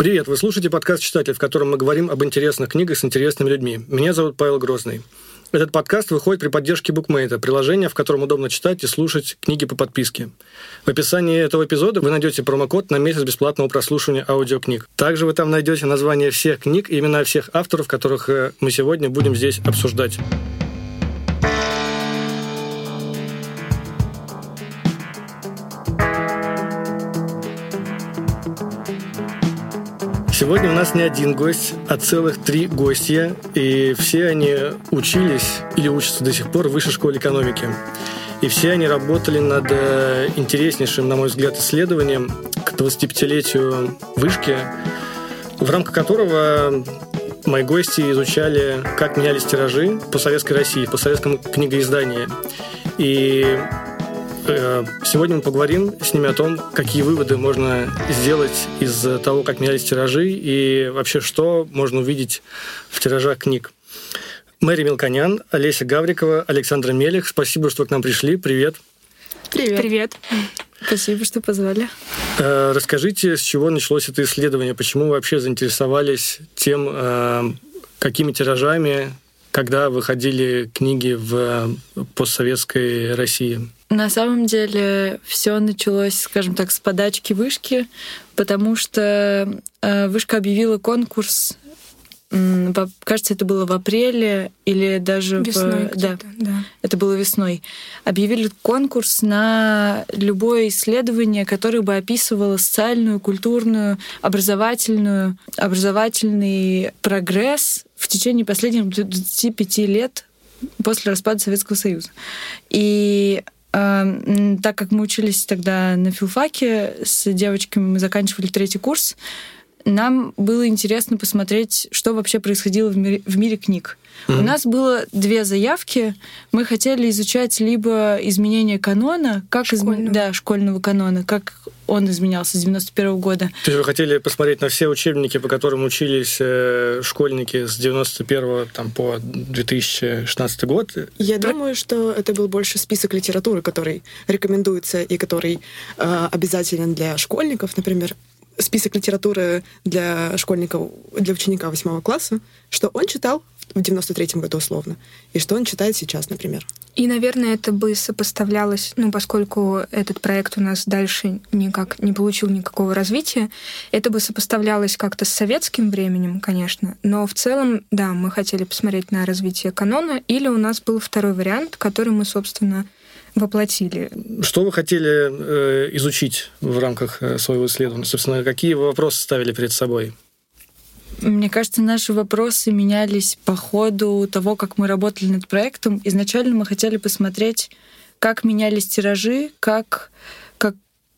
Привет, вы слушаете подкаст «Читатель», в котором мы говорим об интересных книгах с интересными людьми. Меня зовут Павел Грозный. Этот подкаст выходит при поддержке букмейта, приложения, в котором удобно читать и слушать книги по подписке. В описании этого эпизода вы найдете промокод на месяц бесплатного прослушивания аудиокниг. Также вы там найдете название всех книг и имена всех авторов, которых э, мы сегодня будем здесь обсуждать. Сегодня у нас не один гость, а целых три гостя, и все они учились или учатся до сих пор в высшей школе экономики. И все они работали над э, интереснейшим, на мой взгляд, исследованием к 25-летию вышки, в рамках которого мои гости изучали, как менялись тиражи по советской России, по советскому книгоизданию. И сегодня мы поговорим с ними о том, какие выводы можно сделать из того, как менялись тиражи и вообще что можно увидеть в тиражах книг. Мэри Мелконян, Олеся Гаврикова, Александра Мелих. Спасибо, что к нам пришли. Привет. Привет. Привет. Спасибо, что позвали. Э, расскажите, с чего началось это исследование? Почему вы вообще заинтересовались тем, э, какими тиражами, когда выходили книги в постсоветской России? На самом деле все началось, скажем так, с подачки вышки, потому что э, вышка объявила конкурс кажется, это было в апреле или даже весной в... Да, да, это было весной. Объявили конкурс на любое исследование, которое бы описывало социальную, культурную, образовательную, образовательный прогресс в течение последних 25 лет после распада Советского Союза. И так как мы учились тогда на филфаке с девочками, мы заканчивали третий курс, нам было интересно посмотреть, что вообще происходило в мире, в мире книг. Mm-hmm. У нас было две заявки. Мы хотели изучать либо изменение канона, как школьного. Изм... да, школьного канона, как он изменялся с 91 года. То есть вы хотели посмотреть на все учебники, по которым учились э, школьники с 91 там, по 2016 год? Я да? думаю, что это был больше список литературы, который рекомендуется и который э, обязателен для школьников, например, список литературы для школьников, для ученика восьмого класса, что он читал в 93-м году условно, и что он читает сейчас, например. И, наверное, это бы сопоставлялось, ну, поскольку этот проект у нас дальше никак не получил никакого развития, это бы сопоставлялось как-то с советским временем, конечно, но в целом, да, мы хотели посмотреть на развитие канона, или у нас был второй вариант, который мы, собственно, воплотили. Что вы хотели э, изучить в рамках э, своего исследования? Собственно, какие вы вопросы ставили перед собой? Мне кажется, наши вопросы менялись по ходу того, как мы работали над проектом. Изначально мы хотели посмотреть, как менялись тиражи, как, как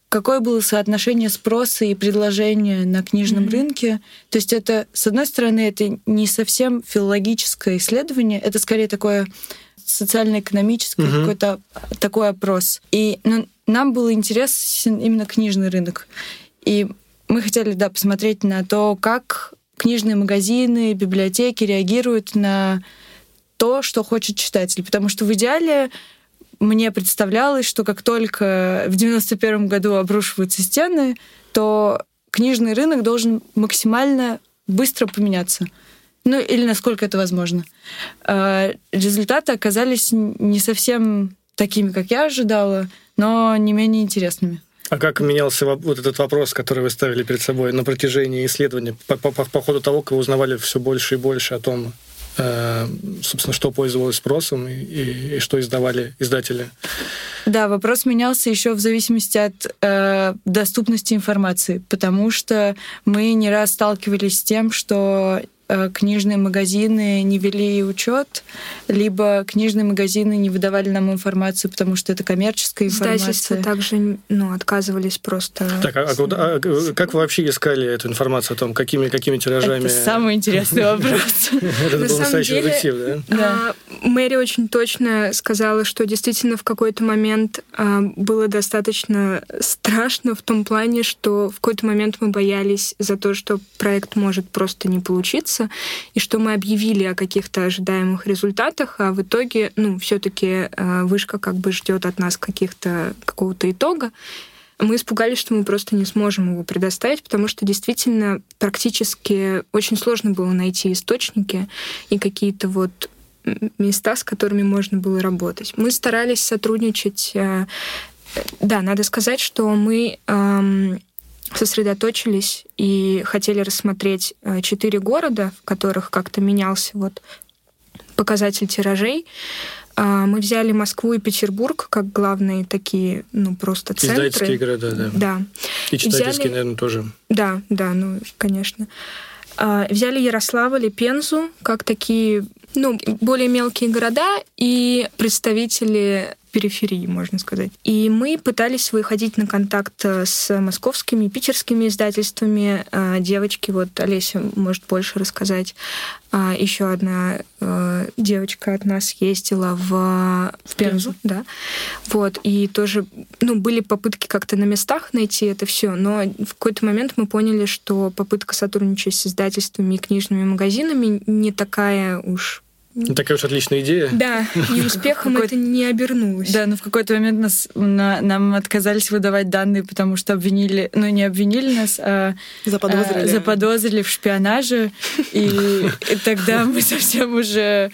какое было соотношение спроса и предложения на книжном mm-hmm. рынке. То есть это, с одной стороны, это не совсем филологическое исследование, это скорее такое социально-экономический угу. какой-то такой опрос. И ну, нам был интересен именно книжный рынок. И мы хотели, да, посмотреть на то, как книжные магазины, библиотеки реагируют на то, что хочет читатель. Потому что в идеале мне представлялось, что как только в 91 году обрушиваются стены, то книжный рынок должен максимально быстро поменяться. Ну, или насколько это возможно. А, результаты оказались не совсем такими, как я ожидала, но не менее интересными. А как менялся вот этот вопрос, который вы ставили перед собой на протяжении исследования, по, по, по ходу того, как вы узнавали все больше и больше о том, э, собственно, что пользовалось спросом и, и, и что издавали издатели? Да, вопрос менялся еще в зависимости от э, доступности информации, потому что мы не раз сталкивались с тем, что книжные магазины не вели учет, либо книжные магазины не выдавали нам информацию, потому что это коммерческая информация. Издательства также ну, отказывались просто. Так, а, куда, а как вы вообще искали эту информацию о том, какими, какими тиражами? Это самый интересный вопрос. Это был настоящий детектив, да? Мэри очень точно сказала, что действительно в какой-то момент а, было достаточно страшно в том плане, что в какой-то момент мы боялись за то, что проект может просто не получиться, вопроса, и что мы объявили о каких-то ожидаемых результатах, а в итоге, ну, все-таки э, вышка как бы ждет от нас каких-то какого-то итога. мы испугались, что мы просто не сможем его предоставить, потому что действительно практически очень сложно было найти источники и какие-то вот места, с которыми можно было работать. Мы старались сотрудничать. Э, да, надо сказать, что мы эм, сосредоточились и хотели рассмотреть э, четыре города, в которых как-то менялся вот показатель тиражей. А, мы взяли Москву и Петербург как главные такие, ну, просто центры. Издательские города, да. Да. И читательские, взяли... наверное, тоже. Да, да, ну, конечно. А, взяли Ярославль и Пензу как такие, ну, более мелкие города и представители периферии, можно сказать. И мы пытались выходить на контакт э, с московскими, питерскими издательствами. Э, девочки, вот Олеся может больше рассказать. А, Еще одна э, девочка от нас ездила в, в Пензу, да. Вот, и тоже, ну, были попытки как-то на местах найти это все, но в какой-то момент мы поняли, что попытка сотрудничать с издательствами и книжными магазинами не такая уж такая уж отличная идея. Да, и успехом это не обернулось. Да, но в какой-то момент нас, на, нам отказались выдавать данные, потому что обвинили, ну не обвинили нас, а заподозрили, а, заподозрили в шпионаже. И, и тогда мы совсем уже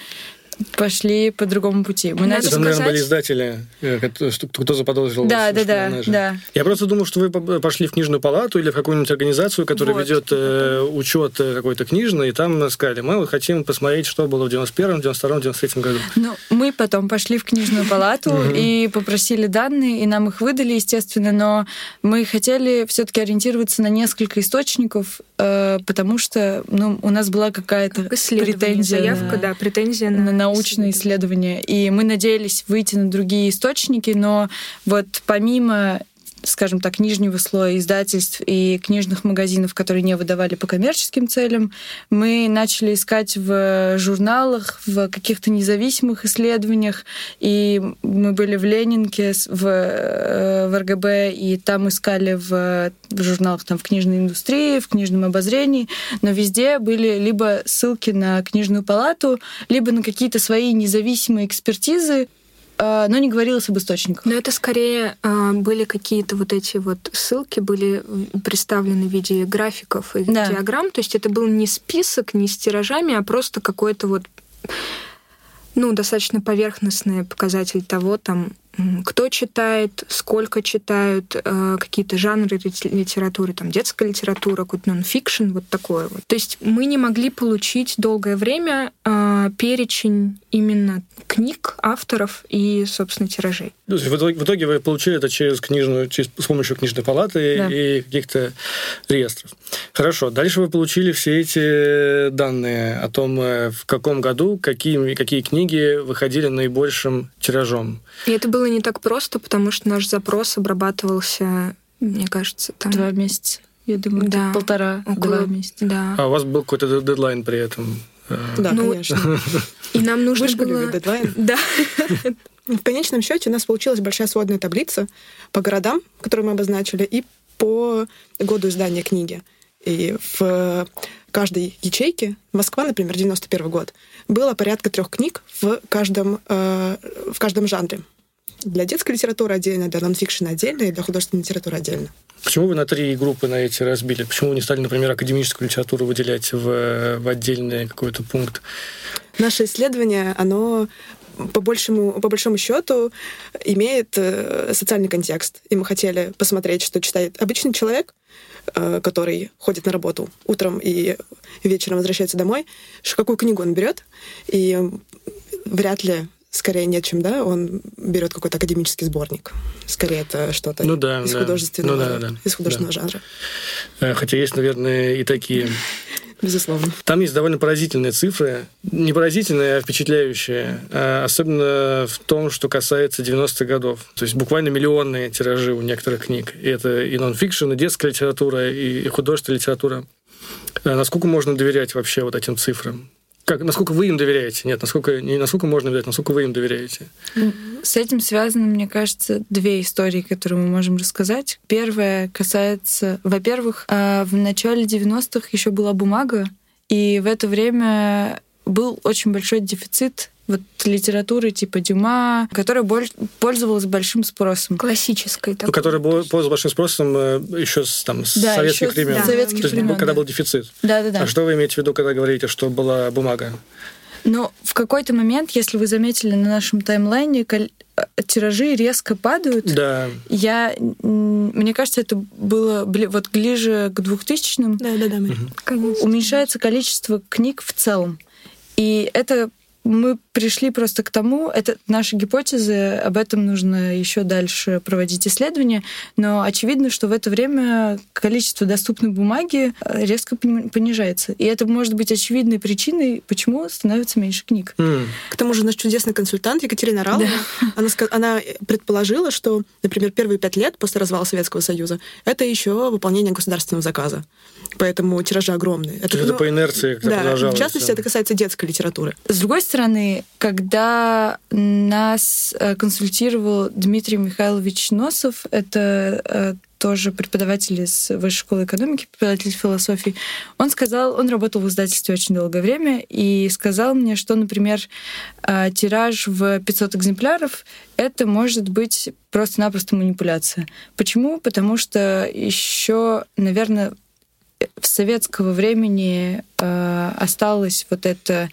пошли по другому пути. Мы начали... Это, наверное, были издатели, э, кто заподозрил да, вас да, да, да. Я просто думал, что вы пошли в книжную палату или в какую-нибудь организацию, которая вот. ведет э, учет э, какой-то книжный, и там сказали, мы хотим посмотреть, что было в 91-м, 92-м, 93-м году. Ну, мы потом пошли в книжную палату и попросили данные, и нам их выдали, естественно, но мы хотели все-таки ориентироваться на несколько источников, э, потому что ну, у нас была какая-то претензия. Заявка, да, претензия на, на научные исследования. И мы надеялись выйти на другие источники, но вот помимо скажем так, нижнего слоя издательств и книжных магазинов, которые не выдавали по коммерческим целям, мы начали искать в журналах, в каких-то независимых исследованиях, и мы были в Ленинке, в, э, в РГБ, и там искали в, в журналах там, в книжной индустрии, в книжном обозрении, но везде были либо ссылки на книжную палату, либо на какие-то свои независимые экспертизы, но не говорилось об источниках. Но это скорее а, были какие-то вот эти вот ссылки, были представлены в виде графиков и да. диаграмм. То есть это был не список, не с тиражами, а просто какой-то вот ну, достаточно поверхностный показатель того, там, кто читает, сколько читают, э, какие-то жанры литературы, там детская литература, какой-то нон-фикшн, вот такое вот. То есть мы не могли получить долгое время э, перечень именно книг, авторов и, собственно, тиражей. То есть в итоге, в итоге вы получили это через книжную, через, с помощью книжной палаты да. и каких-то реестров. Хорошо. Дальше вы получили все эти данные о том, э, в каком году какие, какие книги выходили наибольшим тиражом. И это было не так просто, потому что наш запрос обрабатывался, мне кажется, там... Два месяца. Я думаю, да, полтора, около, два месяца. Да. А у вас был какой-то дедлайн при этом? Да, ну, конечно. И нам нужно Вы было... дедлайн. Да. В конечном счете у нас получилась большая сводная таблица по городам, которые мы обозначили, и по году издания книги. И в каждой ячейке, Москва, например, 91 год, было порядка трех книг в каждом, э, в каждом жанре. Для детской литературы отдельно, для нонфикшена отдельно и для художественной литературы отдельно. Почему вы на три группы на эти разбили? Почему вы не стали, например, академическую литературу выделять в, в отдельный какой-то пункт? Наше исследование, оно по большему, по большому счету имеет э, социальный контекст. И мы хотели посмотреть, что читает обычный человек, э, который ходит на работу утром и вечером возвращается домой, какую книгу он берет. И вряд ли скорее нет, чем да, он берет какой-то академический сборник. Скорее это что-то ну, да, из, да. Художественного, ну, да, да, из художественного да. жанра. Э, хотя есть, наверное, и такие. Безусловно. Там есть довольно поразительные цифры. Не поразительные, а впечатляющие. А особенно в том, что касается 90-х годов. То есть буквально миллионные тиражи у некоторых книг. И это и нон-фикшн, и детская литература, и художественная литература. А насколько можно доверять вообще вот этим цифрам? Как, насколько вы им доверяете? Нет, насколько, не насколько можно доверять, насколько вы им доверяете? С этим связаны, мне кажется, две истории, которые мы можем рассказать. Первая касается, во-первых, а, в начале 90-х еще была бумага, и в это время был очень большой дефицит вот литературы типа Дюма, которая пользовалась большим спросом. Классической такой. Ну, которая пользовалась большим спросом э, еще с, там, с да, советских времен. Да. Советских То есть, времен, когда да. был дефицит. Да, да, да. А что вы имеете в виду, когда говорите, что была бумага? Но в какой-то момент, если вы заметили на нашем таймлайне, э, тиражи резко падают. Да. Я, мне кажется, это было вот ближе к 2000-м. Да, да, да. Угу. Уменьшается количество книг в целом. И это мы пришли просто к тому, это наши гипотезы, об этом нужно еще дальше проводить исследования, но очевидно, что в это время количество доступной бумаги э, резко понижается. И это может быть очевидной причиной, почему становится меньше книг. Mm. К тому же наш чудесный консультант Екатерина Ралова, да. она, она предположила, что, например, первые пять лет после развала Советского Союза это еще выполнение государственного заказа. Поэтому тиражи огромные. Это, это ну, по инерции да, продолжалось. В частности, это касается детской литературы. С другой стороны, когда нас э, консультировал Дмитрий Михайлович Носов, это э, тоже преподаватель из Высшей школы экономики, преподаватель философии, он сказал, он работал в издательстве очень долгое время, и сказал мне, что, например, э, тираж в 500 экземпляров — это может быть просто-напросто манипуляция. Почему? Потому что еще, наверное, в советского времени осталось вот это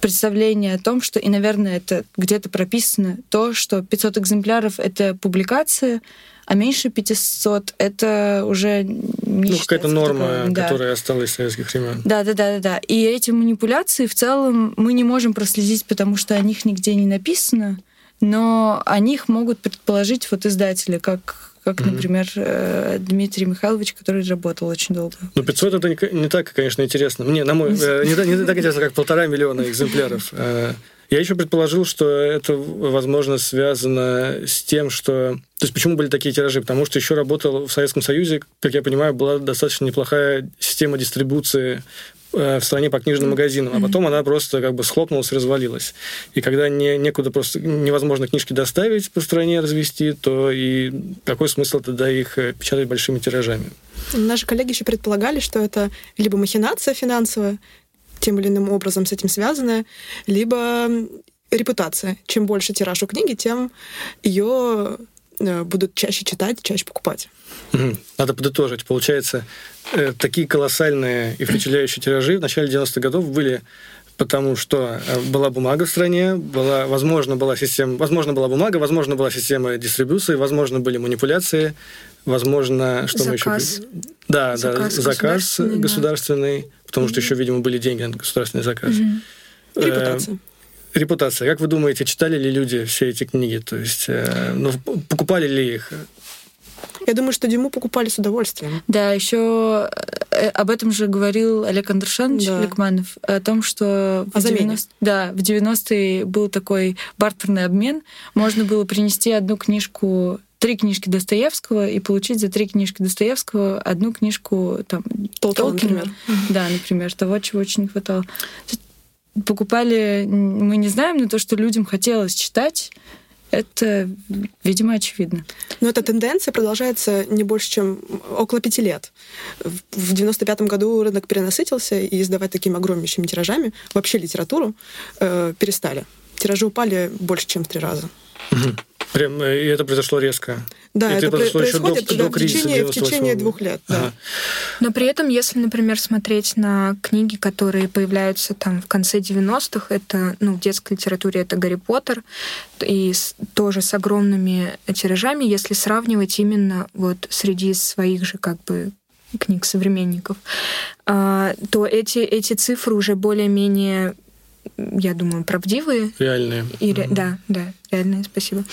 представление о том, что, и, наверное, это где-то прописано, то, что 500 экземпляров — это публикация, а меньше 500 — это уже не Ну, какая-то норма, такое, да. которая осталась с советских времен. Да, да, да, да, да. И эти манипуляции в целом мы не можем проследить, потому что о них нигде не написано, но о них могут предположить вот издатели, как как, mm-hmm. например, э, Дмитрий Михайлович, который работал очень долго. Ну, 500 это не, не так, конечно, интересно. Мне, на мой, э, не, не так интересно, как полтора миллиона экземпляров. Я еще предположил, что это, возможно, связано с тем, что... То есть почему были такие тиражи? Потому что еще работал в Советском Союзе, как я понимаю, была достаточно неплохая система дистрибуции Э, в стране по книжным магазинам, а потом она просто как бы схлопнулась развалилась. И когда не, некуда просто невозможно книжки доставить по стране, развести, то и какой смысл тогда их э, печатать большими тиражами? Наши коллеги еще предполагали, что это либо махинация финансовая, тем или иным образом с этим связанная, либо репутация. Чем больше тираж у книги, тем ее э, будут чаще читать, чаще покупать. Надо подытожить. Получается, Э, такие колоссальные и впечатляющие тиражи в начале 90-х годов были потому что э, была бумага в стране, была, возможно, была система, возможно, была бумага, возможно, была система дистрибуции, возможно, были манипуляции, возможно, что заказ. мы еще... Да, заказ да, заказ государственный, государственный потому что еще, видимо, были деньги на государственный заказ. Угу. Репутация. Э, репутация. Как вы думаете, читали ли люди все эти книги? То есть, э, ну, покупали ли их? Я думаю, что Диму покупали с удовольствием. Да, еще э, об этом же говорил Олег Андрушанович да. Лекманов, о том, что в, 90... да, в 90-е был такой бартерный обмен. Можно было принести одну книжку три книжки Достоевского и получить за три книжки Достоевского одну книжку там, Толкина, Толкина. Например. Да, например, того, чего очень не хватало. Покупали, мы не знаем, но то, что людям хотелось читать, это, видимо, очевидно. Но эта тенденция продолжается не больше, чем около пяти лет. В 95 году рынок перенасытился, и издавать такими огромнейшими тиражами вообще литературу э, перестали. Тиражи упали больше, чем в три раза. Угу. Прям, э, и это произошло резко. Да, это, это произошло еще до, да, до кризиса в течение, в течение двух лет. Да. Ага. Но при этом, если, например, смотреть на книги, которые появляются там в конце 90-х, это, ну, в детской литературе это Гарри Поттер, и с, тоже с огромными тиражами, если сравнивать именно вот среди своих же как бы книг современников, а, то эти, эти цифры уже более-менее я думаю, правдивые. Реальные. И, mm-hmm. Да, да, реальные, спасибо.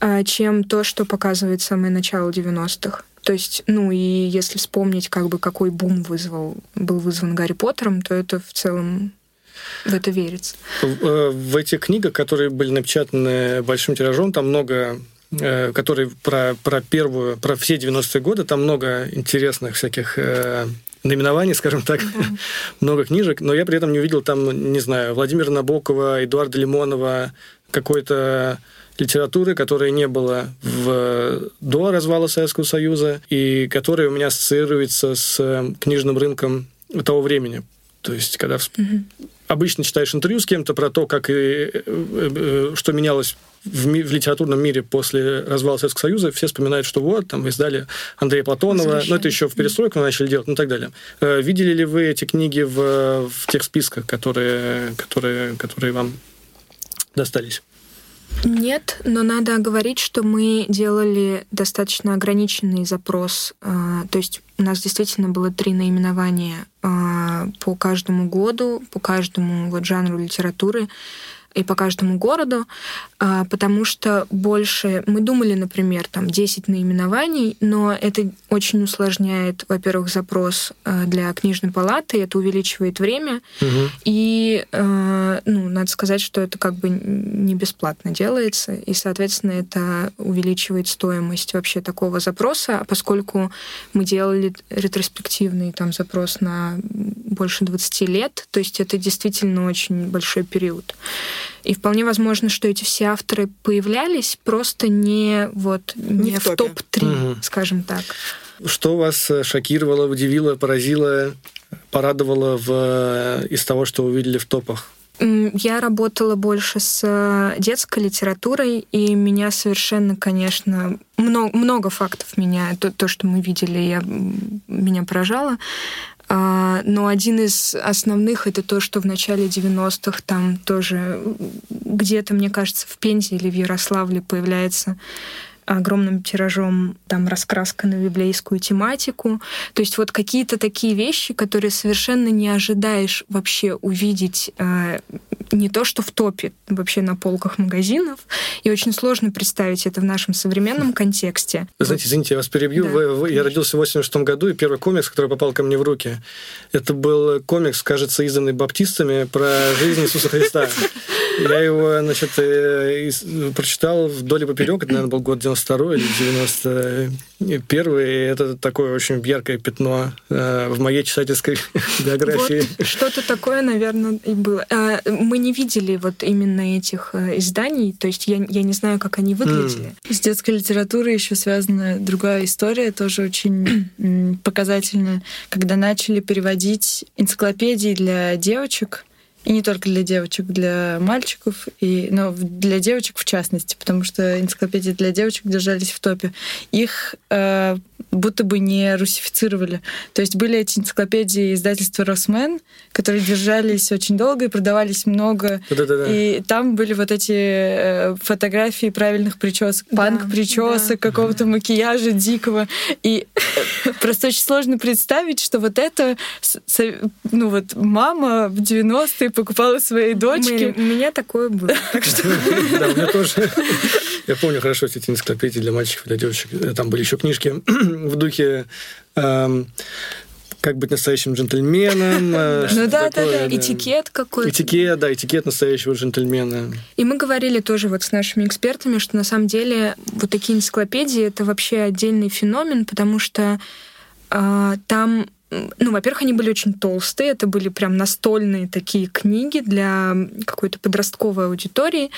А, чем то, что показывает самое начало 90-х. То есть, ну и если вспомнить, как бы какой бум вызвал, был вызван Гарри Поттером, то это в целом в это верится. В, э, в этих книгах, которые были напечатаны большим тиражом, там много э, которые про, про первую, про все 90-е годы, там много интересных всяких э, наименований, скажем так, да. много книжек, но я при этом не увидел там, не знаю, Владимира Набокова, Эдуарда Лимонова, какой-то литературы, которой не было в, до развала Советского Союза и которая у меня ассоциируется с книжным рынком того времени. То есть, когда... Угу. Обычно читаешь интервью с кем-то про то, как и, э, э, что менялось в, ми- в литературном мире после развала Советского Союза, все вспоминают, что вот, там издали Андрея Платонова, ну, это еще в перестройку начали делать, ну, и так далее. Э, видели ли вы эти книги в, в тех списках, которые, которые, которые вам достались? Нет, но надо говорить, что мы делали достаточно ограниченный запрос. А, то есть у нас действительно было три наименования а, по каждому году, по каждому вот жанру литературы и по каждому городу, а, потому что больше... Мы думали, например, там 10 наименований, но это очень усложняет, во-первых, запрос а, для книжной палаты, это увеличивает время, Угу. и, э, ну, надо сказать, что это как бы не бесплатно делается, и, соответственно, это увеличивает стоимость вообще такого запроса, а поскольку мы делали ретроспективный там запрос на больше 20 лет, то есть это действительно очень большой период. И вполне возможно, что эти все авторы появлялись просто не вот не, Не в в топе. топ-3, Мгм. скажем так. Что вас э, шокировало, удивило, поразило, порадовало в, э, из того, что вы увидели в топах? Я работала больше с э, детской литературой, и меня совершенно, конечно, много, много фактов меня, то, то, что мы видели, я, меня поражало. А, Но один из основных это то, что в начале 90-х там тоже где-то, мне кажется, в Пензе или в Ярославле появляется огромным тиражом там раскраска на библейскую тематику. То есть вот какие-то такие вещи, которые совершенно не ожидаешь вообще увидеть э, не то, что в топе, вообще на полках магазинов. И очень сложно представить это в нашем современном контексте. Знаете, извините, я вас перебью. Да, Вы- вы- я родился в 86 году, и первый комикс, который попал ко мне в руки, это был комикс, кажется, изданный баптистами про жизнь Иисуса Христа. Я его, значит, э, прочитал вдоль и поперек. Это, наверное, был год 92 или 91 и это такое очень яркое пятно э, в моей читательской биографии. Вот что-то такое, наверное, и было. А, Мы не видели вот именно этих э, изданий, то есть я, я не знаю, как они выглядели. С детской литературой еще связана другая история, тоже очень показательная, когда начали переводить энциклопедии для девочек, и не только для девочек, для мальчиков, и, но в- для девочек в частности, потому что энциклопедии для девочек держались в топе. Их э, будто бы не русифицировали. То есть были эти энциклопедии издательства «Росмен», которые держались очень долго и продавались много Да-да-да. и там были вот эти э, фотографии правильных причесок, Да, панк-причесок, какого-то макияжа дикого. И просто очень сложно представить, что вот это, ну вот мама в 90-е покупала своей дочке. у меня такое было. Так что Да, у меня тоже. Я помню хорошо эти энциклопедии для мальчиков, для девочек. Там были еще книжки в духе эм, как быть настоящим джентльменом. э, Ну да, да, да. этикет какой-то. Этикет, да, этикет настоящего джентльмена. И мы говорили тоже вот с нашими экспертами, что на самом деле вот такие энциклопедии это вообще отдельный феномен, потому что а, там ну, во-первых, они были очень толстые, это были прям настольные такие книги для какой-то подростковой аудитории.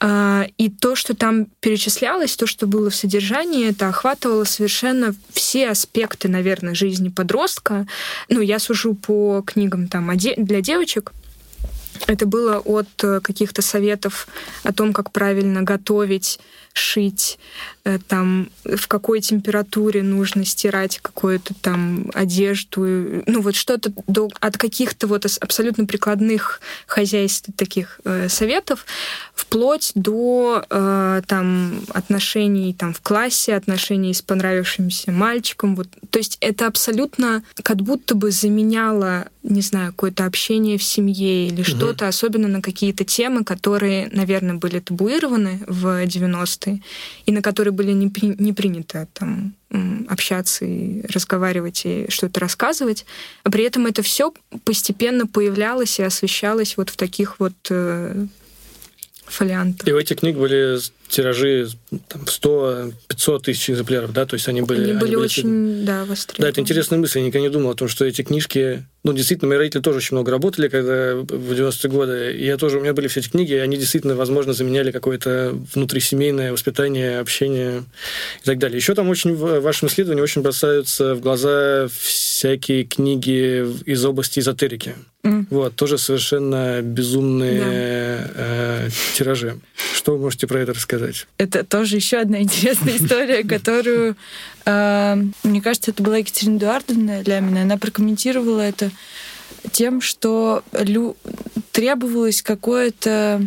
А, И то, что там перечислялось, то, что было в содержании, это охватывало совершенно все аспекты, наверное, жизни подростка. Ну, я сужу по книгам там для девочек. Это было от э, каких-то советов о том, как правильно готовить, шить, э, там, в какой температуре нужно стирать какую-то там одежду. э, Ну, вот что-то до, от каких-то вот абсолютно прикладных хозяйств таких э, советов вплоть до э, там отношений там в классе, отношений с понравившимся мальчиком. Вот. То есть это абсолютно как будто бы заменяло, не знаю, какое-то общение в семье или что-то, особенно на какие-то темы, которые, наверное, были табуированы в 90-е и на которые были не, не принято там общаться и разговаривать и что-то рассказывать. А при этом это все постепенно появлялось и освещалось вот в таких вот э, фолиантах. И у этих книг были тиражи там, в 100-500 тысяч экземпляров, да, то есть они были... Они были были очень, да, востребованы. Да, это интересная мысль. Я никогда не думал о том, что эти книжки... Ну, действительно, мои родители тоже очень много работали, когда в 90-е годы. И я тоже... У меня были все эти книги, и они действительно, возможно, заменяли какое-то внутрисемейное воспитание, общение и так далее. Еще там очень в вашем исследовании очень бросаются в глаза всякие книги из области эзотерики. Вот, тоже совершенно безумные да. э, тиражи. Что вы можете про это рассказать? Это тоже еще одна интересная история, которую, э, мне кажется, это была Екатерина Эдуардовна Лямина. Она прокомментировала это тем, что требовалось какое-то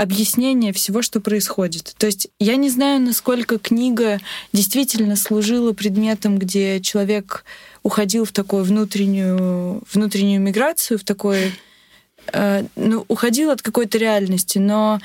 объяснение всего, что происходит. То есть я не знаю, насколько книга действительно служила предметом, где человек уходил в такую внутреннюю, внутреннюю миграцию, в такой... Э, ну, уходил от какой-то реальности, но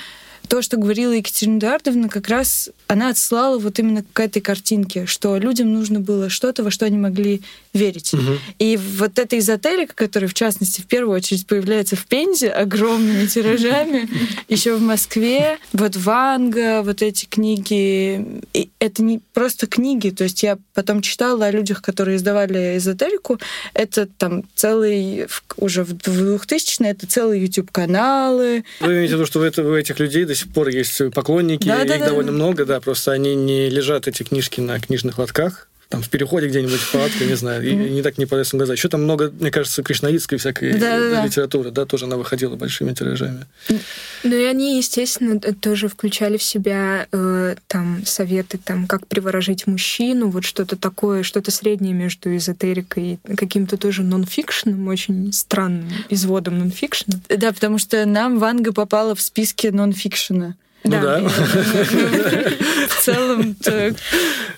то, что говорила Екатерина Эдуардовна, как раз она отслала вот именно к этой картинке, что людям нужно было что-то, во что они могли верить. Угу. И вот эта эзотерика, которая, в частности, в первую очередь появляется в Пензе огромными тиражами, еще в Москве, вот Ванга, вот эти книги, и это не просто книги, то есть я потом читала о людях, которые издавали эзотерику, это там целый, уже в 2000-е, это целые YouTube-каналы. Вы имеете в виду, что у этих людей до сих пор есть поклонники, да, их да, довольно да. много, да, просто они не лежат, эти книжки, на книжных лотках, там в переходе где-нибудь в палатке, не знаю, и не так не полезно глаза. Еще там много, мне кажется, кришнаитской всякой да, да, литературы, да, тоже она выходила большими тиражами. Ну и они, естественно, тоже включали в себя э, там советы, там, как приворожить мужчину, вот что-то такое, что-то среднее между эзотерикой и каким-то тоже нонфикшеном, очень странным изводом нонфикшена. Да, потому что нам Ванга попала в списке нонфикшена. Ну да. В целом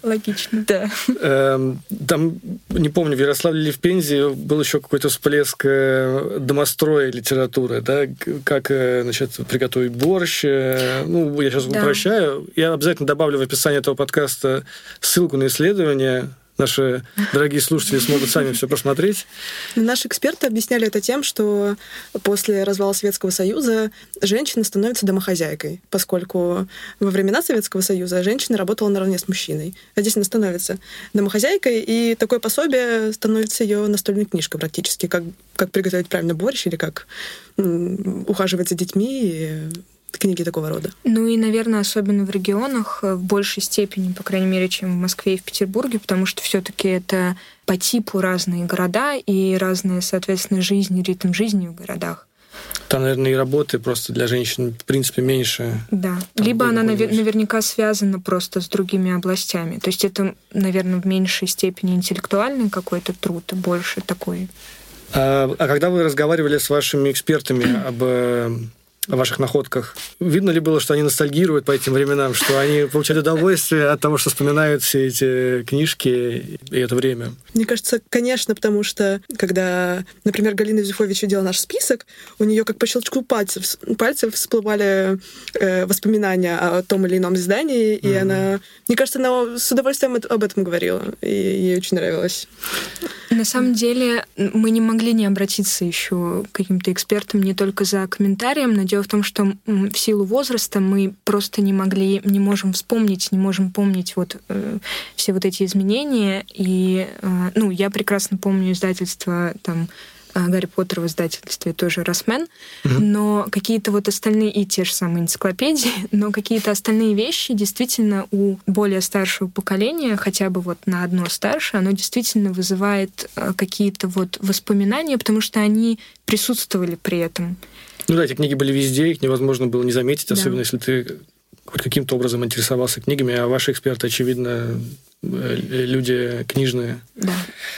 логично. Да. Эм, там, не помню, в Ярославле или в Пензе был еще какой-то всплеск э, домостроя литературы, да, как, э, значит, приготовить борщ. Э, ну, я сейчас упрощаю. Я обязательно добавлю в описание этого подкаста ссылку на исследование наши дорогие слушатели смогут сами все просмотреть. Наши эксперты объясняли это тем, что после развала Советского Союза женщина становится домохозяйкой, поскольку во времена Советского Союза женщина работала наравне с мужчиной. А здесь она становится домохозяйкой, и такое пособие становится ее настольной книжкой практически, как, как приготовить правильно борщ или как ухаживать за детьми книги такого рода. Ну и, наверное, особенно в регионах э, в большей степени, по крайней мере, чем в Москве и в Петербурге, потому что все-таки это по типу разные города и разные, соответственно, жизни, ритм жизни в городах. Там, наверное, и работы просто для женщин, в принципе, меньше. Да. Либо она навер- наверняка связана просто с другими областями. То есть это, наверное, в меньшей степени интеллектуальный какой-то труд, и больше такой. А, а когда вы разговаривали с вашими экспертами об э, о ваших находках. Видно ли было, что они ностальгируют по этим временам, что они получали удовольствие от того, что вспоминают все эти книжки и это время? Мне кажется, конечно, потому что когда, например, Галина Юзефович видела наш список, у нее как по щелчку пальцев, пальцев всплывали э, воспоминания о том или ином издании, и mm-hmm. она, мне кажется, она с удовольствием об этом говорила, и ей очень нравилось. На самом деле мы не могли не обратиться еще к каким-то экспертам не только за комментарием, но дело в том, что в силу возраста мы просто не могли, не можем вспомнить, не можем помнить вот э, все вот эти изменения. И, э, ну, я прекрасно помню издательство там а, Гарри Поттер в издательстве тоже Росмен, угу. но какие-то вот остальные, и те же самые энциклопедии, но какие-то остальные вещи действительно у более старшего поколения, хотя бы вот на одно старше, оно действительно вызывает а, какие-то вот воспоминания, потому что они присутствовали при этом. Ну да, эти книги были везде, их невозможно было не заметить, да. особенно если ты хоть каким-то образом интересовался книгами, а ваши эксперты, очевидно, Э, люди книжные. Да.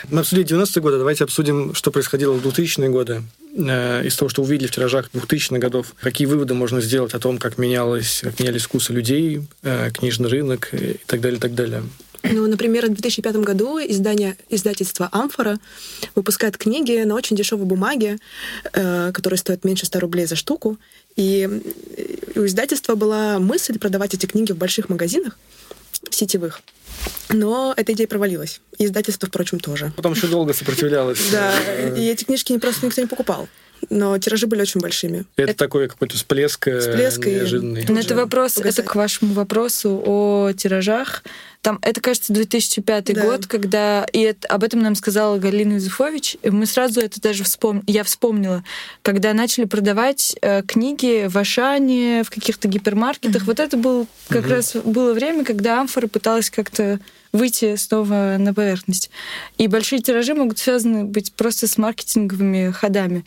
Мы обсудили 90-е годы, давайте обсудим, что происходило в 2000-е годы. Э, из того, что увидели в тиражах 2000-х годов, какие выводы можно сделать о том, как, менялось, как менялись вкусы людей, э, книжный рынок и так далее, и так далее. Ну, например, в 2005 году издание, издательство «Амфора» выпускает книги на очень дешевой бумаге, э, которые стоят меньше 100 рублей за штуку. И у издательства была мысль продавать эти книги в больших магазинах, сетевых. Но эта идея провалилась. И издательство, впрочем, тоже. Потом еще долго сопротивлялось. Да, и эти книжки просто никто не покупал но тиражи были очень большими. Это, это такой какой-то всплеск, э, всплеск неожиданный. Но это вопрос, показать. это к вашему вопросу о тиражах. Там, это, кажется, 2005 да. год, когда... И это, об этом нам сказала Галина Юзефович. И мы сразу это даже вспом... я вспомнила. Когда начали продавать э, книги в Ашане, в каких-то гипермаркетах. Mm-hmm. Вот это был как mm-hmm. раз было время, когда Амфора пыталась как-то выйти снова на поверхность. И большие тиражи могут связаны быть просто с маркетинговыми ходами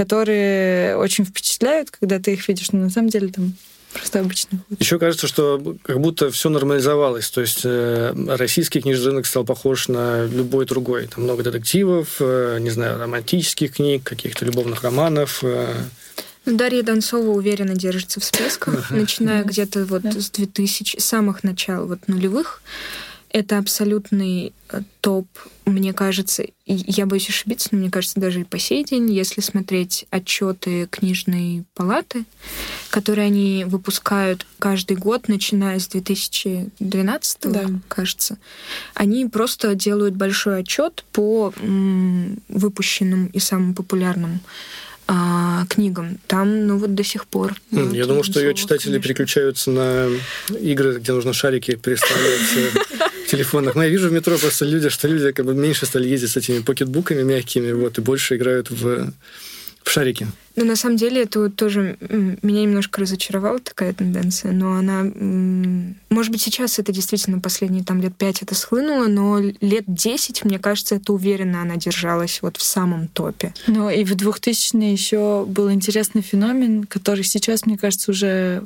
которые очень впечатляют, когда ты их видишь, но на самом деле там просто обычно. Еще кажется, что как будто все нормализовалось. То есть э, российский книжный рынок стал похож на любой другой. Там много детективов, э, не знаю, романтических книг, каких-то любовных романов. Э. Ну, Дарья Донцова уверенно держится в списках, начиная где-то вот с 2000, самых начал вот нулевых. Это абсолютный э, топ, мне кажется, я боюсь ошибиться, но мне кажется, даже и по сей день, если смотреть отчеты книжной палаты, которые они выпускают каждый год, начиная с 2012, да. кажется, они просто делают большой отчет по выпущенным и самым популярным а, книгам. Там, ну вот до сих пор. Я вот, думал, что ее читатели конечно. переключаются на игры, где нужно шарики переставлять в телефонах. Но я вижу в метро просто люди, что люди как бы меньше стали ездить с этими покетбуками мягкими, вот, и больше играют в в шарике. Ну, на самом деле, это вот тоже меня немножко разочаровала такая тенденция, но она... Может быть, сейчас это действительно последние там лет пять это схлынуло, но лет десять, мне кажется, это уверенно она держалась вот в самом топе. Ну, и в 2000-е еще был интересный феномен, который сейчас, мне кажется, уже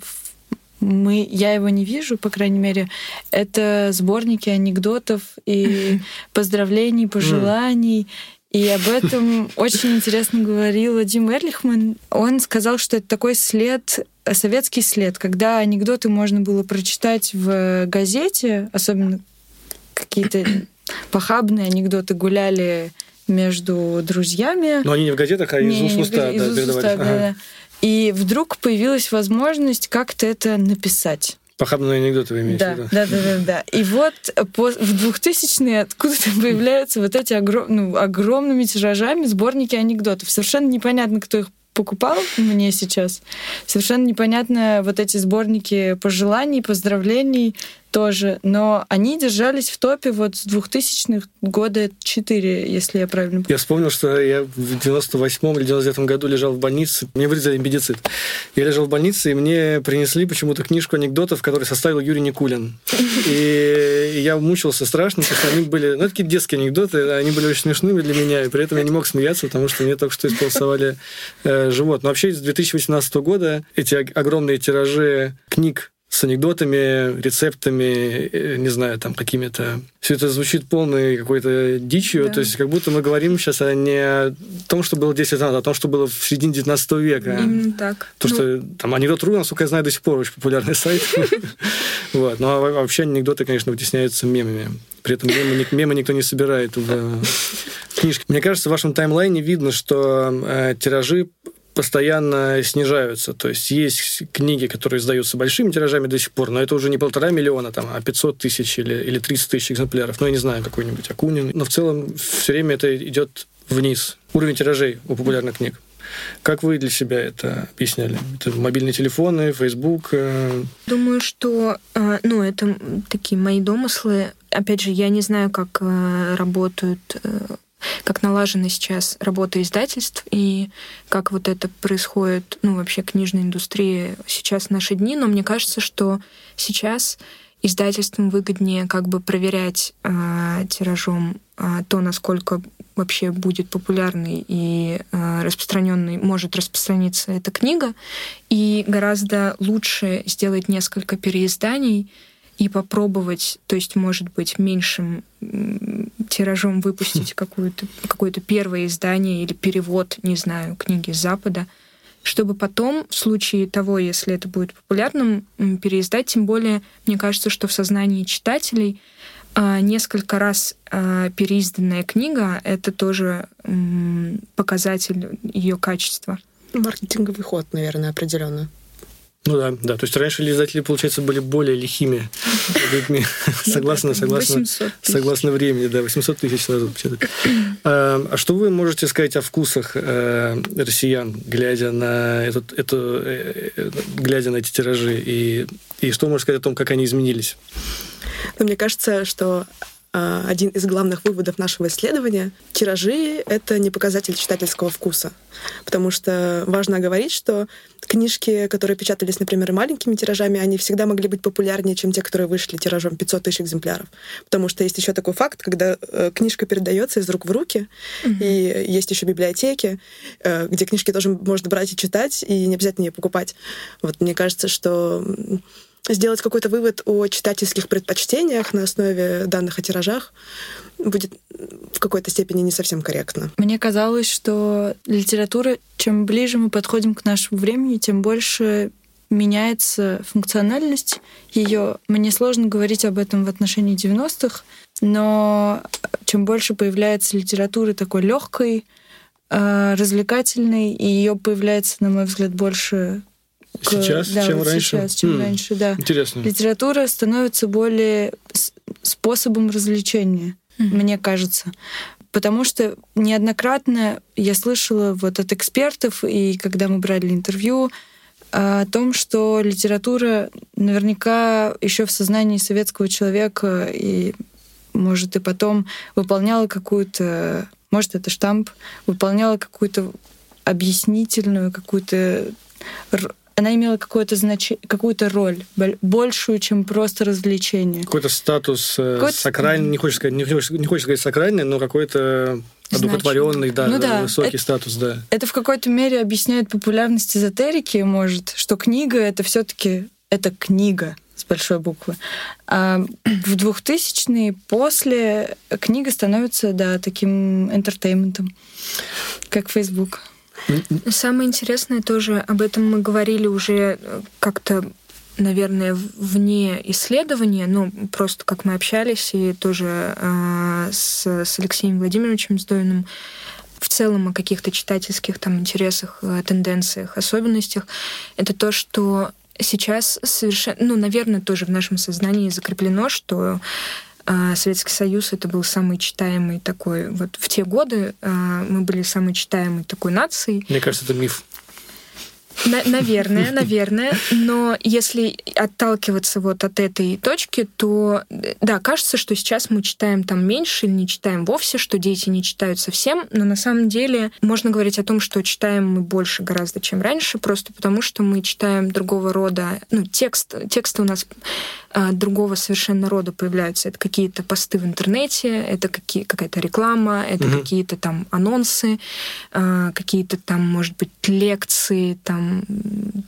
мы, я его не вижу, по крайней мере, это сборники анекдотов и поздравлений, пожеланий. И об этом очень интересно говорил Дим Эрлихман. Он сказал, что это такой след, советский след, когда анекдоты можно было прочитать в газете, особенно какие-то похабные анекдоты гуляли между друзьями. Но они не в газетах, а из уст уста да, передавали. Ага. Да. И вдруг появилась возможность как-то это написать. Похабные анекдоты вы имеете да, в виду? Да, да, да, да. И вот по, в 2000-е откуда-то появляются вот эти огром, ну, огромными тиражами сборники анекдотов. Совершенно непонятно, кто их покупал мне сейчас. Совершенно непонятно вот эти сборники пожеланий, поздравлений тоже, но они держались в топе вот с 2000-х года 4, если я правильно помню. Я вспомнил, что я в 98-м или 99-м году лежал в больнице, мне вырезали имбедицит. Я лежал в больнице, и мне принесли почему-то книжку анекдотов, которую составил Юрий Никулин. И я мучился страшно, потому что они были, ну, такие детские анекдоты, они были очень смешными для меня, и при этом я не мог смеяться, потому что мне только что исполосовали э, живот. Но вообще с 2018 года эти огромные тиражи книг с анекдотами, рецептами, э, не знаю, там какими-то... Все это звучит полной какой-то дичью, да. то есть как будто мы говорим сейчас о не о том, что было 10 лет назад, а о том, что было в середине 19 века. Именно так. То, ну... что там анекдот.ру, насколько я знаю, до сих пор очень популярный сайт. Вот. Ну, а вообще анекдоты, конечно, вытесняются мемами. При этом мемы, мемы никто не собирает в книжке. Мне кажется, в вашем таймлайне видно, что э, тиражи постоянно снижаются. То есть есть книги, которые издаются большими тиражами до сих пор, но это уже не полтора миллиона, там, а 500 тысяч или, или 30 тысяч экземпляров. Ну, я не знаю, какой-нибудь Акунин. Но в целом все время это идет вниз. Уровень тиражей у популярных книг. Как вы для себя это объясняли? Это мобильные телефоны, Facebook? Э? Думаю, что э, ну, это такие мои домыслы. Опять же, я не знаю, как э, работают как налажена сейчас работа издательств и как вот это происходит, ну, вообще книжной индустрии сейчас в наши дни. Но мне кажется, что сейчас издательствам выгоднее как бы проверять э, тиражом э, то, насколько вообще будет популярной и э, распространенной может распространиться эта книга, и гораздо лучше сделать несколько переизданий и попробовать, то есть, может быть, меньшим тиражом выпустить какое-то какое первое издание или перевод, не знаю, книги с Запада, чтобы потом, в случае того, если это будет популярным, переиздать. Тем более, мне кажется, что в сознании читателей а, несколько раз а, переизданная книга — это тоже показатель ее качества. Маркетинговый ход, наверное, определенно. Ну да, да. То есть раньше издатели, получается, были более лихими людьми. Согласно, согласно, согласно времени, да, 800 тысяч сразу. А, что вы можете сказать о вкусах э, россиян, глядя на этот, это, э, глядя на эти тиражи, и, и что можно сказать о том, как они изменились? Ну, мне кажется, что один из главных выводов нашего исследования. Тиражи — это не показатель читательского вкуса. Потому что важно говорить, что книжки, которые печатались, например, маленькими тиражами, они всегда могли быть популярнее, чем те, которые вышли тиражом 500 тысяч экземпляров. Потому что есть еще такой факт, когда э, книжка передается из рук в руки, mm-hmm. и есть еще библиотеки, э, где книжки тоже можно брать и читать, и не обязательно ее покупать. Вот мне кажется, что сделать какой-то вывод о читательских предпочтениях на основе данных о тиражах будет в какой-то степени не совсем корректно. Мне казалось, что литература, чем ближе мы подходим к нашему времени, тем больше меняется функциональность ее. Мне сложно говорить об этом в отношении 90-х, но чем больше появляется литературы такой легкой, э, развлекательной, и ее появляется, на мой взгляд, больше сейчас, да, чем вот раньше? Сейчас, чем М, раньше, да. Интересно. Литература становится более способом развлечения, mm-hmm. мне кажется. Потому что неоднократно я слышала вот от экспертов, и когда мы брали интервью, о том, что литература наверняка еще в сознании советского человека и, может, и потом выполняла какую-то, может, это штамп, выполняла какую-то объяснительную, какую-то она имела какое-то значение, какую-то роль, большую, чем просто развлечение. Какой-то статус э, какой сакральный, не хочешь сказать, не хочешь, не хочешь сказать сакральный, но какой-то одухотворенный, да, ну, да, высокий это, статус, да. Это в какой-то мере объясняет популярность эзотерики, может, что книга это все-таки это книга с большой буквы. А в 2000-е после книга становится, да, таким интертейментом, как Facebook. Самое интересное тоже, об этом мы говорили уже э, как-то наверное, вне исследования, ну, просто как мы общались, и тоже э, с, с Алексеем Владимировичем Сдоиным, в целом о каких-то читательских там интересах, э, тенденциях, особенностях, это то, что сейчас совершенно, ну, наверное, тоже в нашем сознании закреплено, что а, Советский Союз это был самый читаемый такой, вот в те годы а, мы были самой читаемой такой нацией. Мне кажется, это миф. На, наверное, наверное. Но если отталкиваться вот от этой точки, то да, кажется, что сейчас мы читаем там меньше или не читаем вовсе, что дети не читают совсем, но на самом деле можно говорить о том, что читаем мы больше гораздо, чем раньше, просто потому что мы читаем другого рода, ну, текст, тексты у нас другого совершенно рода появляются. Это какие-то посты в интернете, это какие, какая-то реклама, это угу. какие-то там анонсы, а, какие-то там, может быть, лекции, там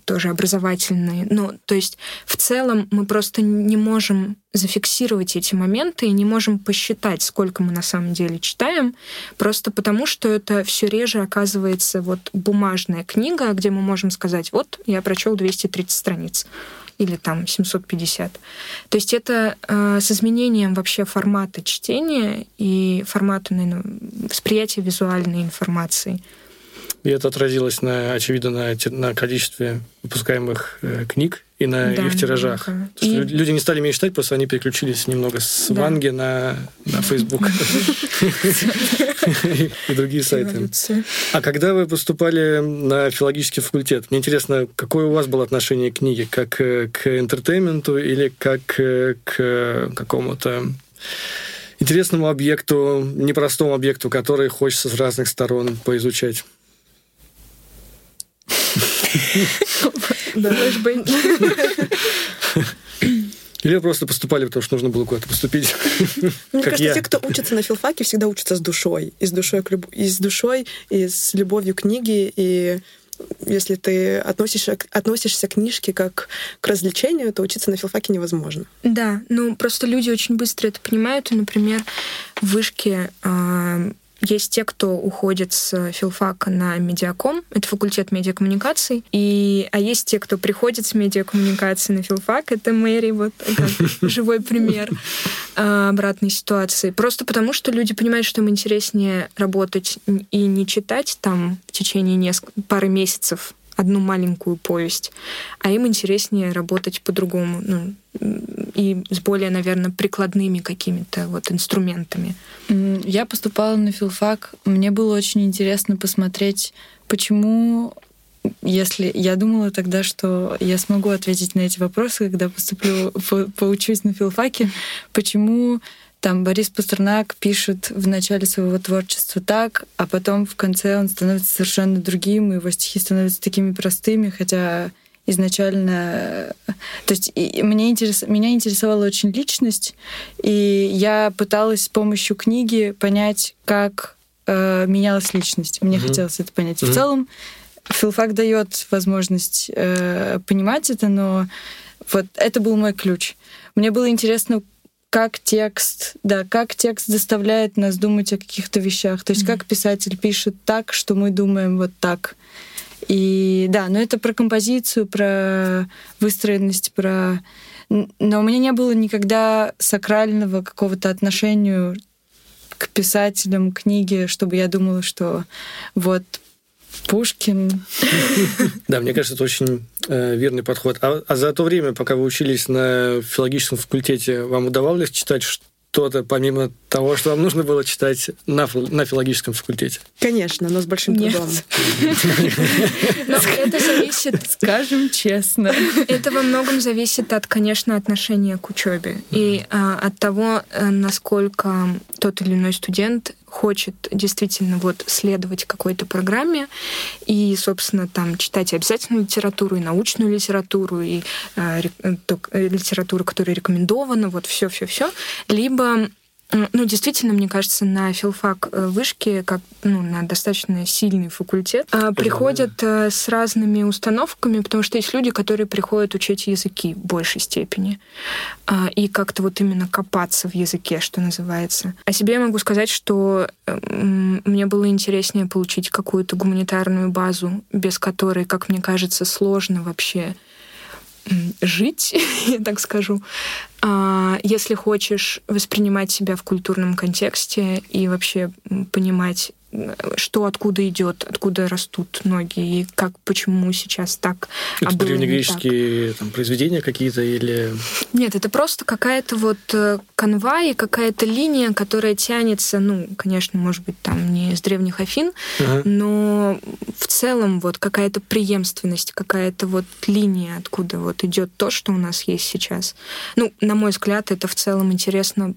тоже образовательные. Ну, то есть в целом мы просто не можем зафиксировать эти моменты и не можем посчитать, сколько мы на самом деле читаем, просто потому что это все реже оказывается вот бумажная книга, где мы можем сказать, вот я прочел 230 страниц или там 750. То есть это э, с изменением вообще формата чтения и формата наверное, восприятия визуальной информации. И это отразилось, на, очевидно, на, на количестве выпускаемых э, книг и на да, их тиражах. И... Люди не стали меньше читать, просто они переключились немного с да. Ванги на, на Facebook и другие сайты. А когда вы поступали на филологический факультет, мне интересно, какое у вас было отношение к книге? Как э, к интертейменту или как э, к какому-то интересному объекту, непростому объекту, который хочется с разных сторон поизучать? Да, быть. Или просто поступали, потому что нужно было куда-то поступить. Мне кажется, я. те, кто учится на филфаке, всегда учатся с душой. И с душой, и с душой, и с любовью к книге, и если ты относишься, относишься к книжке как к развлечению, то учиться на филфаке невозможно. Да, ну просто люди очень быстро это понимают. И, например, в вышке э, есть те, кто уходит с филфака на медиаком, это факультет медиакоммуникаций, и, а есть те, кто приходит с медиакоммуникации на филфак, это Мэри, вот как живой пример а, обратной ситуации. Просто потому, что люди понимают, что им интереснее работать и не читать там в течение нескольких пары месяцев одну маленькую повесть, а им интереснее работать по-другому, ну, и с более, наверное, прикладными какими-то вот инструментами. Я поступала на филфак. Мне было очень интересно посмотреть, почему если я думала тогда, что я смогу ответить на эти вопросы, когда поступлю, по, поучусь на филфаке, почему там Борис Пастернак пишет в начале своего творчества так, а потом в конце он становится совершенно другим, и его стихи становятся такими простыми, хотя изначально... То есть и мне интерес... меня интересовала очень личность, и я пыталась с помощью книги понять, как э, менялась личность. Мне mm-hmm. хотелось это понять. Mm-hmm. В целом филфак дает возможность э, понимать это, но вот это был мой ключ. Мне было интересно, как текст, да, как текст заставляет нас думать о каких-то вещах. То есть mm-hmm. как писатель пишет так, что мы думаем вот так. И да, но это про композицию, про выстроенность, про... Но у меня не было никогда сакрального какого-то отношения к писателям книги, чтобы я думала, что вот Пушкин. Да, мне кажется, это очень э, верный подход. А, а за то время, пока вы учились на филологическом факультете, вам удавалось читать что-то, помимо того, что вам нужно было читать на, на филологическом факультете? Конечно, но с большим трудом. Но это зависит, скажем честно. Это во многом зависит от, конечно, отношения к учебе и а, от того, э, насколько тот или иной студент хочет действительно вот следовать какой-то программе и, собственно, там читать обязательно литературу, и научную литературу, и э, э, литературу, которая рекомендована, вот все-все-все, либо ну, действительно, мне кажется, на филфак э, вышки, как ну, на достаточно сильный факультет, а, приходят э, с разными установками, потому что есть люди, которые приходят учить языки в большей степени а, и как-то вот именно копаться в языке, что называется. О себе я могу сказать, что мне было интереснее получить какую-то гуманитарную базу, без которой, как мне кажется, сложно вообще жить, я так скажу, а, если хочешь воспринимать себя в культурном контексте и вообще понимать что откуда идет, откуда растут ноги, и как, почему сейчас так. Это а древнегреческие там, произведения какие-то или... Нет, это просто какая-то вот э, канва и какая-то линия, которая тянется, ну, конечно, может быть, там не из древних Афин, ага. но в целом вот какая-то преемственность, какая-то вот линия, откуда вот идет то, что у нас есть сейчас. Ну, на мой взгляд, это в целом интересно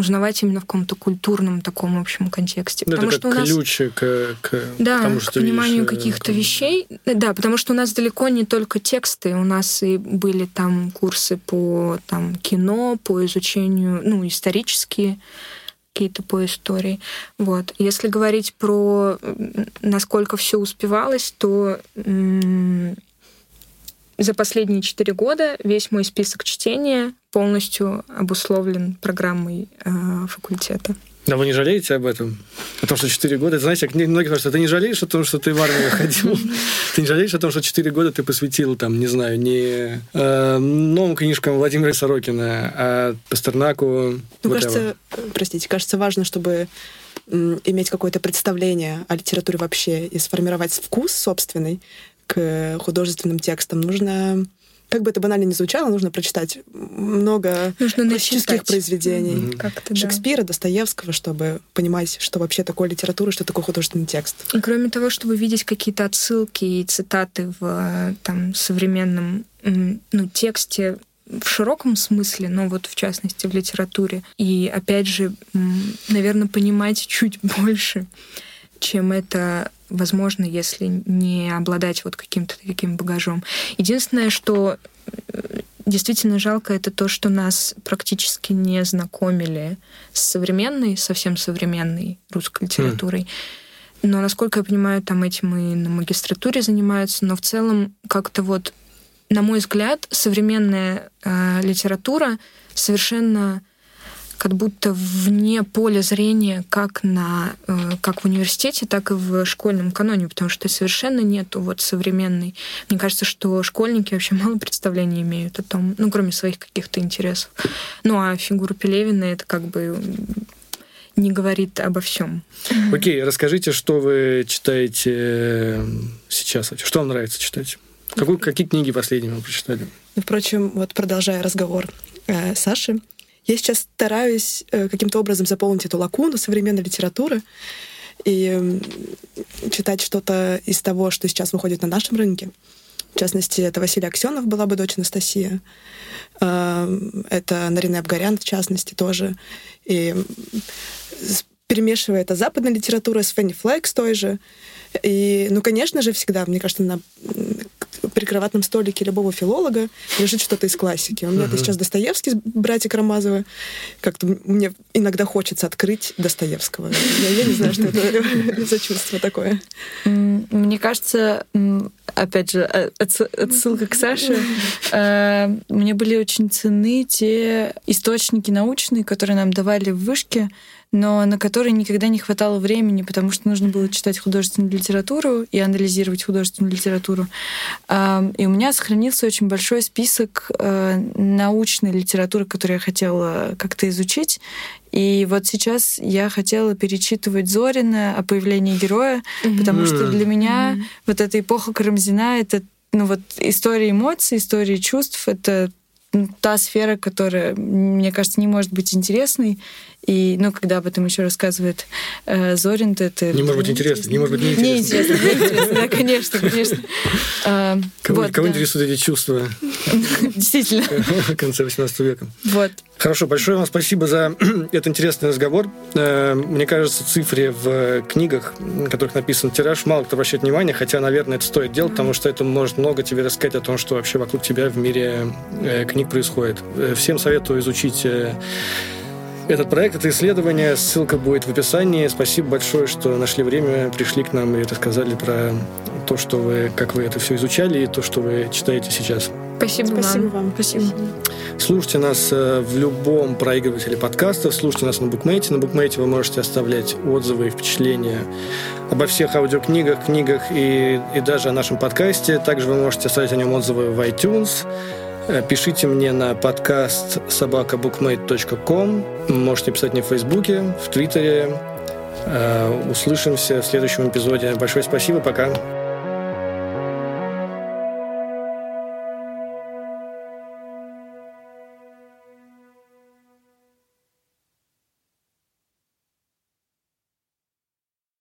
узнавать именно в каком-то культурном таком общем контексте. Ну, потому это как что у нас... ключ к, к да, тому, что к пониманию видишь, каких-то вещей. Да, потому что у нас далеко не только тексты, у нас и были там курсы по там, кино, по изучению, ну, исторические какие-то по истории. Вот. Если говорить про насколько все успевалось, то за последние четыре года весь мой список чтения полностью обусловлен программой э, факультета. Да вы не жалеете об этом? О том, что четыре года... Знаете, как многие говорят, ты не жалеешь о том, что ты в армию ходил? Ты не жалеешь о том, что четыре года ты посвятил, там, не знаю, не э, новым книжкам Владимира Сорокина, а Пастернаку? Ну, кажется, простите, кажется, важно, чтобы иметь какое-то представление о литературе вообще и сформировать вкус собственный к художественным текстам. Нужно как бы это банально не звучало, нужно прочитать много нужно классических произведений mm-hmm. Шекспира, да. Достоевского, чтобы понимать, что вообще такое литература, что такое художественный текст. И кроме того, чтобы видеть какие-то отсылки и цитаты в там, современном ну, тексте, в широком смысле, но вот в частности в литературе. И опять же, наверное, понимать чуть больше, чем это возможно, если не обладать вот каким-то таким багажом. Единственное, что э, действительно жалко, это то, что нас практически не знакомили с современной, совсем современной русской литературой. Но, насколько я понимаю, там этим и на магистратуре занимаются, но в целом как-то вот, на мой взгляд, современная э, литература совершенно как будто вне поля зрения как, на, э, как в университете, так и в школьном каноне, потому что совершенно нету вот современной. Мне кажется, что школьники вообще мало представления имеют о том, ну, кроме своих каких-то интересов. Ну, а фигура Пелевина — это как бы не говорит обо всем. Окей, расскажите, что вы читаете э, сейчас? Что вам нравится читать? Какую, какие книги последние вы прочитали? Впрочем, вот продолжая разговор э, Саши, я сейчас стараюсь э, каким-то образом заполнить эту лакуну современной литературы и читать что-то из того, что сейчас выходит на нашем рынке. частности, это Василий Аксенов была бы дочь Анастасия. Это Нарина Абгарян, в частности, тоже. И перемешивая это западная литература с Фенни Флекс той же. И, ну, конечно же, всегда, мне кажется, на прикроватном столике любого филолога лежит что-то из классики. У меня uh-huh. это сейчас Достоевский, братья Карамазовы. Как-то мне иногда хочется открыть Достоевского. Я, я не знаю, что это за чувство такое. Мне кажется, опять же, э, отсылка к Саше. Э, мне были очень ценны те источники научные, которые нам давали в вышке, но на который никогда не хватало времени, потому что нужно было читать художественную литературу и анализировать художественную литературу. И у меня сохранился очень большой список э, научной литературы, которую я хотела как-то изучить. И вот сейчас я хотела перечитывать Зорина о появлении героя, mm-hmm. потому что для меня mm-hmm. вот эта эпоха Карамзина — это ну вот история эмоций, история чувств — это та сфера, которая, мне кажется, не может быть интересной. И, ну, когда об этом еще рассказывает э, Зорин, то это... Не может быть интересно, не может быть неинтересно. Неинтересно, да, конечно, конечно. А, кого, интересуют эти чувства? Действительно. В конце 18 века. Вот. Хорошо, большое вам спасибо за этот интересный разговор. Э, мне кажется, цифре в книгах, в которых написан тираж, мало кто обращает внимание, хотя, наверное, это стоит делать, потому что это может много тебе рассказать о том, что вообще вокруг тебя в мире э, книг происходит. Э, всем советую изучить этот проект, это исследование. Ссылка будет в описании. Спасибо большое, что нашли время, пришли к нам и рассказали про то, что вы, как вы это все изучали и то, что вы читаете сейчас. Спасибо, Спасибо вам. вам. Спасибо. Слушайте нас э, в любом проигрывателе подкастов, слушайте нас на букмейте. На букмейте вы можете оставлять отзывы и впечатления обо всех аудиокнигах, книгах и, и даже о нашем подкасте. Также вы можете оставить о нем отзывы в iTunes. Э, пишите мне на подкаст собакабукмейт.ком. Можете писать мне в Фейсбуке, в Твиттере. Э, услышимся в следующем эпизоде. Большое спасибо, пока.